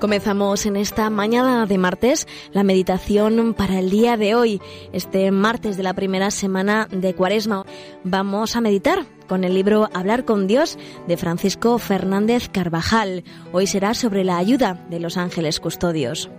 Comenzamos en esta mañana de martes la meditación para el día de hoy, este martes de la primera semana de Cuaresma. Vamos a meditar con el libro Hablar con Dios de Francisco Fernández Carvajal. Hoy será sobre la ayuda de los ángeles custodios.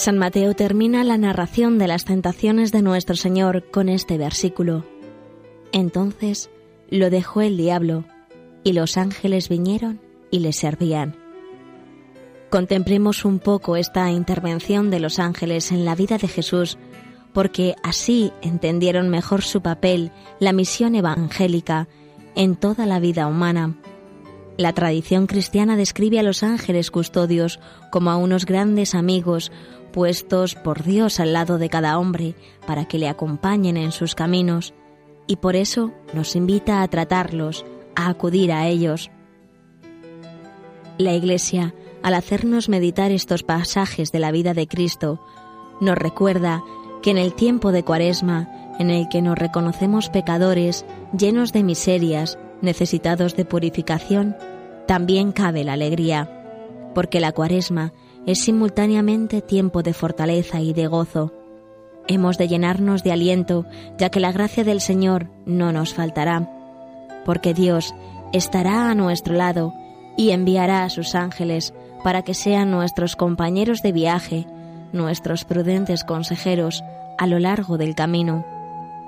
San Mateo termina la narración de las tentaciones de nuestro Señor con este versículo. Entonces lo dejó el diablo, y los ángeles vinieron y le servían. Contemplemos un poco esta intervención de los ángeles en la vida de Jesús, porque así entendieron mejor su papel, la misión evangélica, en toda la vida humana. La tradición cristiana describe a los ángeles custodios como a unos grandes amigos, puestos por Dios al lado de cada hombre para que le acompañen en sus caminos, y por eso nos invita a tratarlos, a acudir a ellos. La Iglesia, al hacernos meditar estos pasajes de la vida de Cristo, nos recuerda que en el tiempo de Cuaresma, en el que nos reconocemos pecadores, llenos de miserias, necesitados de purificación, también cabe la alegría, porque la Cuaresma es simultáneamente tiempo de fortaleza y de gozo. Hemos de llenarnos de aliento, ya que la gracia del Señor no nos faltará, porque Dios estará a nuestro lado y enviará a sus ángeles para que sean nuestros compañeros de viaje, nuestros prudentes consejeros a lo largo del camino,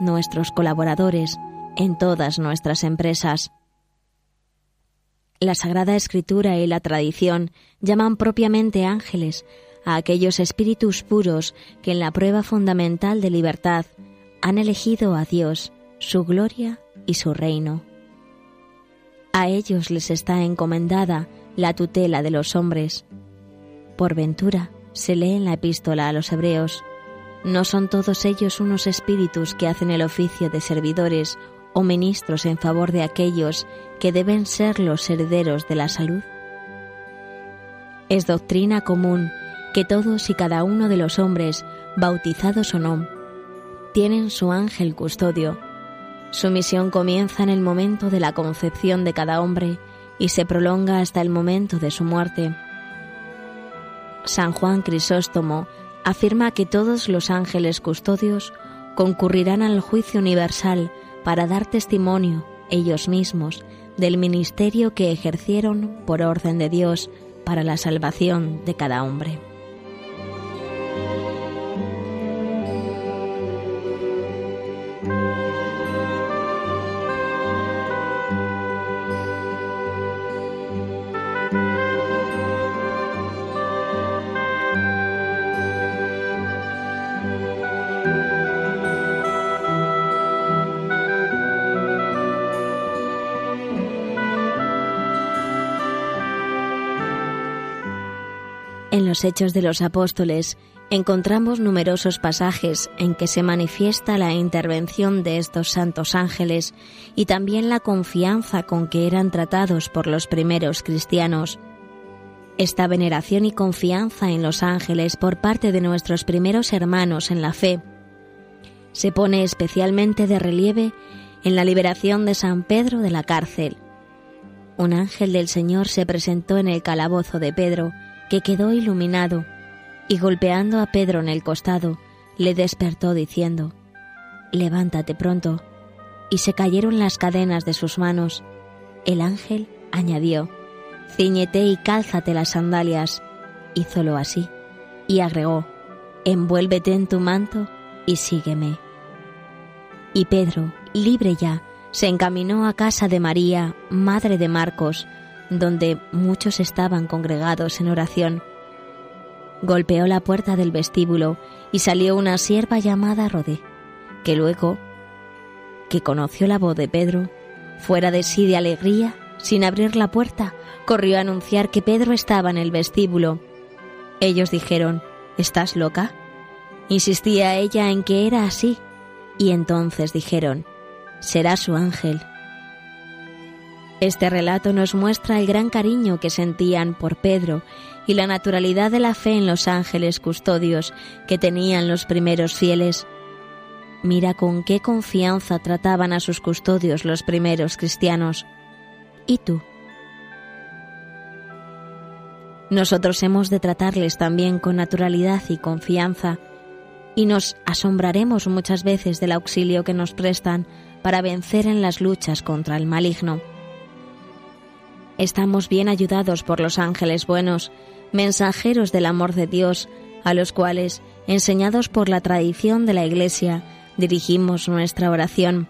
nuestros colaboradores en todas nuestras empresas. La Sagrada Escritura y la tradición llaman propiamente ángeles a aquellos espíritus puros que en la prueba fundamental de libertad han elegido a Dios, su gloria y su reino. A ellos les está encomendada la tutela de los hombres. Por ventura, se lee en la epístola a los hebreos, ¿no son todos ellos unos espíritus que hacen el oficio de servidores o ministros en favor de aquellos que deben ser los herederos de la salud? Es doctrina común que todos y cada uno de los hombres, bautizados o no, tienen su ángel custodio. Su misión comienza en el momento de la concepción de cada hombre y se prolonga hasta el momento de su muerte. San Juan Crisóstomo afirma que todos los ángeles custodios concurrirán al juicio universal para dar testimonio ellos mismos del ministerio que ejercieron por orden de Dios para la salvación de cada hombre. En los Hechos de los Apóstoles encontramos numerosos pasajes en que se manifiesta la intervención de estos santos ángeles y también la confianza con que eran tratados por los primeros cristianos. Esta veneración y confianza en los ángeles por parte de nuestros primeros hermanos en la fe se pone especialmente de relieve en la liberación de San Pedro de la cárcel. Un ángel del Señor se presentó en el calabozo de Pedro, que quedó iluminado, y golpeando a Pedro en el costado, le despertó diciendo, Levántate pronto. Y se cayeron las cadenas de sus manos. El ángel añadió, Cíñete y cálzate las sandalias. Hízolo así, y agregó, Envuélvete en tu manto y sígueme. Y Pedro, libre ya, se encaminó a casa de María, madre de Marcos, donde muchos estaban congregados en oración. Golpeó la puerta del vestíbulo y salió una sierva llamada Rodé, que luego, que conoció la voz de Pedro, fuera de sí de alegría, sin abrir la puerta, corrió a anunciar que Pedro estaba en el vestíbulo. Ellos dijeron, ¿Estás loca? Insistía ella en que era así, y entonces dijeron, será su ángel. Este relato nos muestra el gran cariño que sentían por Pedro y la naturalidad de la fe en los ángeles custodios que tenían los primeros fieles. Mira con qué confianza trataban a sus custodios los primeros cristianos. ¿Y tú? Nosotros hemos de tratarles también con naturalidad y confianza, y nos asombraremos muchas veces del auxilio que nos prestan para vencer en las luchas contra el maligno. Estamos bien ayudados por los ángeles buenos, mensajeros del amor de Dios, a los cuales, enseñados por la tradición de la Iglesia, dirigimos nuestra oración.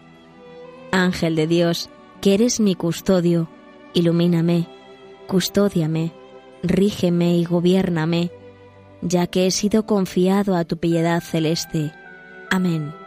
Ángel de Dios, que eres mi custodio, ilumíname, custódiame, rígeme y gobiername, ya que he sido confiado a tu piedad celeste. Amén.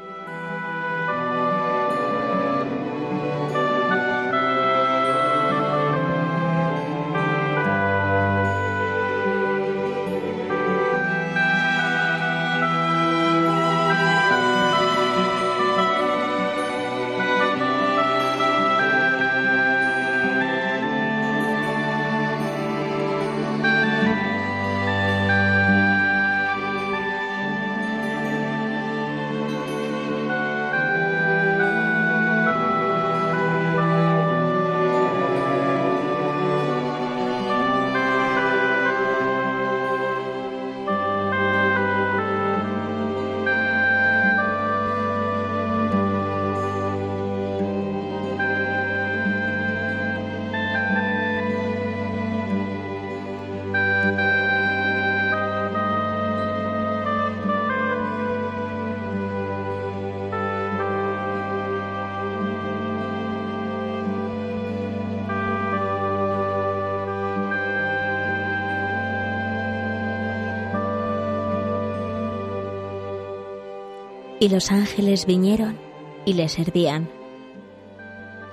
Y los ángeles vinieron y le servían.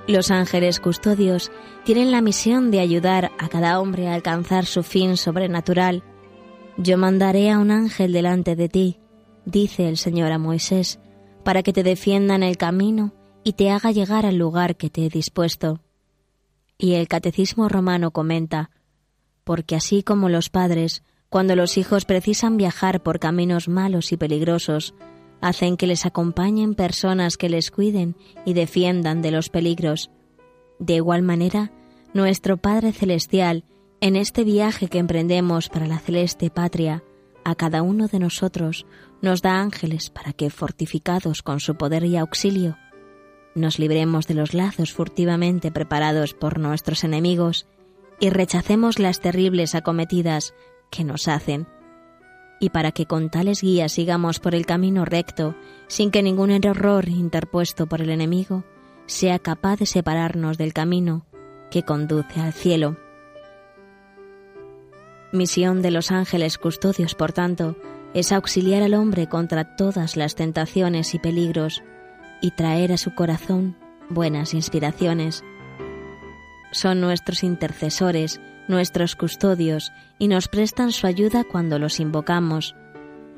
Los ángeles custodios tienen la misión de ayudar a cada hombre a alcanzar su fin sobrenatural. Yo mandaré a un ángel delante de ti, dice el Señor a Moisés, para que te defienda en el camino y te haga llegar al lugar que te he dispuesto. Y el Catecismo romano comenta, porque así como los padres, cuando los hijos precisan viajar por caminos malos y peligrosos, hacen que les acompañen personas que les cuiden y defiendan de los peligros. De igual manera, nuestro Padre Celestial, en este viaje que emprendemos para la celeste patria, a cada uno de nosotros nos da ángeles para que, fortificados con su poder y auxilio, nos libremos de los lazos furtivamente preparados por nuestros enemigos y rechacemos las terribles acometidas que nos hacen y para que con tales guías sigamos por el camino recto, sin que ningún error interpuesto por el enemigo sea capaz de separarnos del camino que conduce al cielo. Misión de los ángeles custodios, por tanto, es auxiliar al hombre contra todas las tentaciones y peligros y traer a su corazón buenas inspiraciones. Son nuestros intercesores nuestros custodios, y nos prestan su ayuda cuando los invocamos.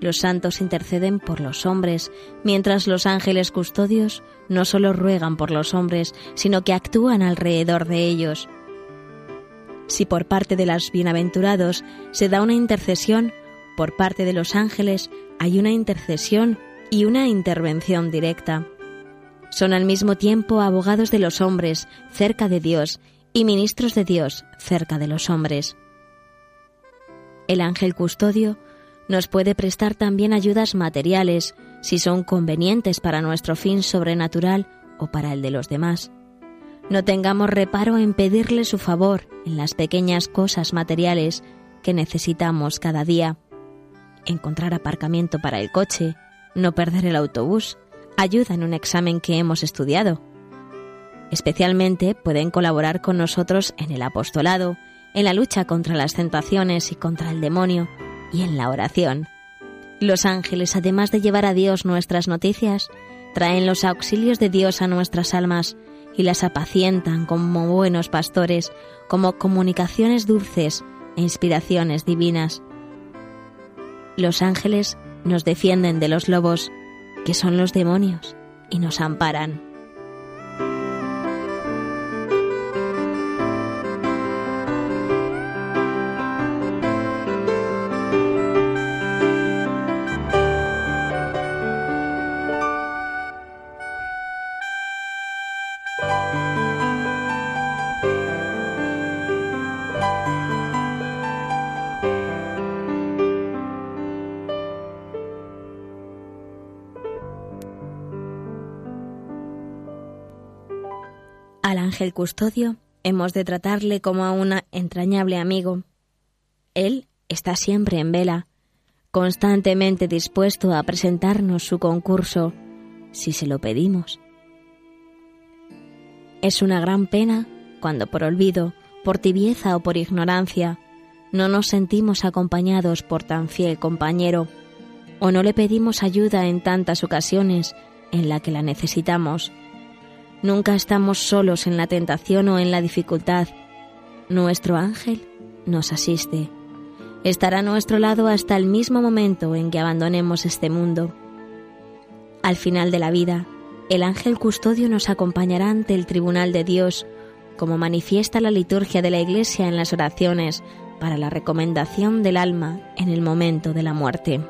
Los santos interceden por los hombres, mientras los ángeles custodios no solo ruegan por los hombres, sino que actúan alrededor de ellos. Si por parte de los bienaventurados se da una intercesión, por parte de los ángeles hay una intercesión y una intervención directa. Son al mismo tiempo abogados de los hombres cerca de Dios y ministros de Dios cerca de los hombres. El ángel custodio nos puede prestar también ayudas materiales si son convenientes para nuestro fin sobrenatural o para el de los demás. No tengamos reparo en pedirle su favor en las pequeñas cosas materiales que necesitamos cada día. Encontrar aparcamiento para el coche, no perder el autobús, ayuda en un examen que hemos estudiado, Especialmente pueden colaborar con nosotros en el apostolado, en la lucha contra las tentaciones y contra el demonio, y en la oración. Los ángeles, además de llevar a Dios nuestras noticias, traen los auxilios de Dios a nuestras almas y las apacientan como buenos pastores, como comunicaciones dulces e inspiraciones divinas. Los ángeles nos defienden de los lobos, que son los demonios, y nos amparan. Al ángel custodio hemos de tratarle como a un entrañable amigo. Él está siempre en vela, constantemente dispuesto a presentarnos su concurso si se lo pedimos. Es una gran pena cuando por olvido, por tibieza o por ignorancia no nos sentimos acompañados por tan fiel compañero o no le pedimos ayuda en tantas ocasiones en la que la necesitamos. Nunca estamos solos en la tentación o en la dificultad. Nuestro ángel nos asiste. Estará a nuestro lado hasta el mismo momento en que abandonemos este mundo. Al final de la vida, el ángel custodio nos acompañará ante el tribunal de Dios, como manifiesta la liturgia de la Iglesia en las oraciones para la recomendación del alma en el momento de la muerte.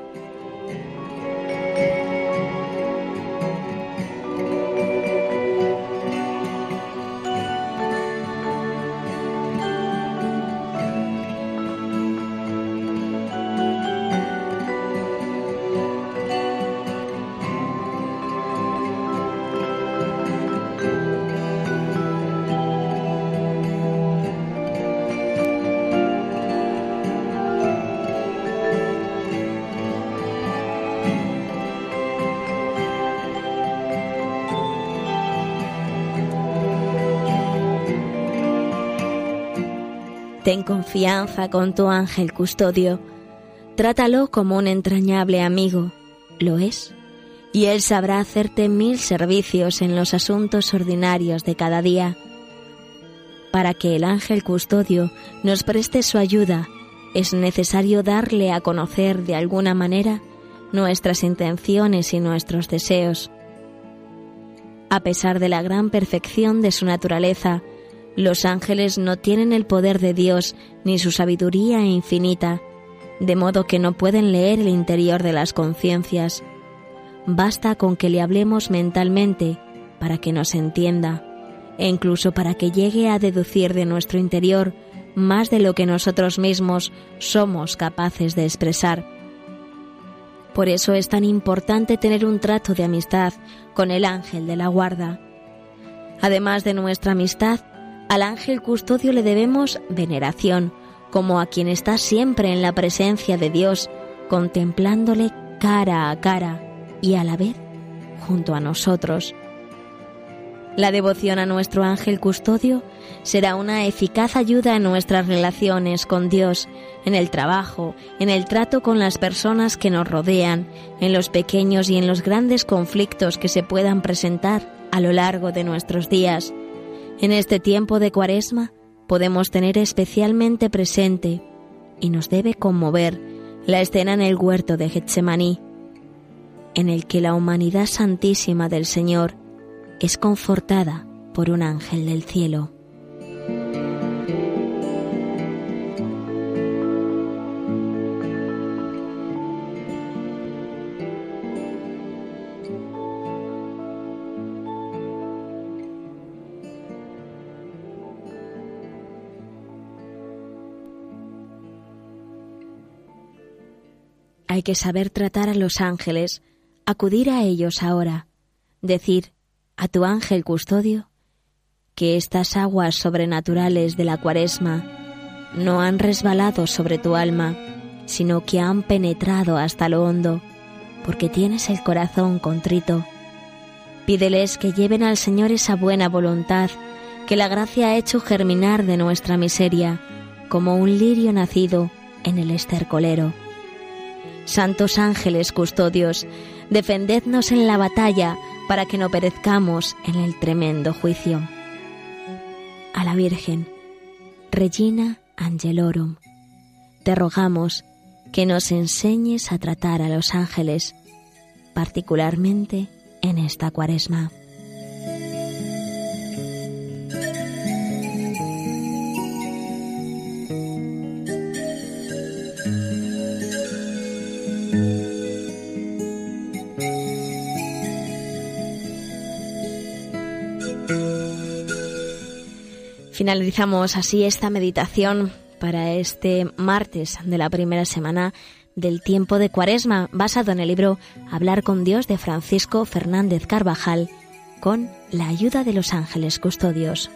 Ten confianza con tu ángel custodio. Trátalo como un entrañable amigo. Lo es. Y él sabrá hacerte mil servicios en los asuntos ordinarios de cada día. Para que el ángel custodio nos preste su ayuda, es necesario darle a conocer de alguna manera nuestras intenciones y nuestros deseos. A pesar de la gran perfección de su naturaleza, los ángeles no tienen el poder de Dios ni su sabiduría infinita, de modo que no pueden leer el interior de las conciencias. Basta con que le hablemos mentalmente para que nos entienda, e incluso para que llegue a deducir de nuestro interior más de lo que nosotros mismos somos capaces de expresar. Por eso es tan importante tener un trato de amistad con el ángel de la guarda. Además de nuestra amistad, al ángel custodio le debemos veneración, como a quien está siempre en la presencia de Dios, contemplándole cara a cara y a la vez junto a nosotros. La devoción a nuestro ángel custodio será una eficaz ayuda en nuestras relaciones con Dios, en el trabajo, en el trato con las personas que nos rodean, en los pequeños y en los grandes conflictos que se puedan presentar a lo largo de nuestros días en este tiempo de cuaresma podemos tener especialmente presente y nos debe conmover la escena en el huerto de Getsemaní, en el que la humanidad santísima del Señor es confortada por un ángel del cielo. Que saber tratar a los ángeles, acudir a ellos ahora, decir a tu ángel custodio que estas aguas sobrenaturales de la cuaresma no han resbalado sobre tu alma, sino que han penetrado hasta lo hondo, porque tienes el corazón contrito. Pídeles que lleven al Señor esa buena voluntad que la gracia ha hecho germinar de nuestra miseria, como un lirio nacido en el estercolero. Santos ángeles custodios, defendednos en la batalla para que no perezcamos en el tremendo juicio. A la Virgen, Regina Angelorum, te rogamos que nos enseñes a tratar a los ángeles, particularmente en esta cuaresma. Finalizamos así esta meditación para este martes de la primera semana del tiempo de Cuaresma, basado en el libro Hablar con Dios de Francisco Fernández Carvajal, con la ayuda de los ángeles custodios.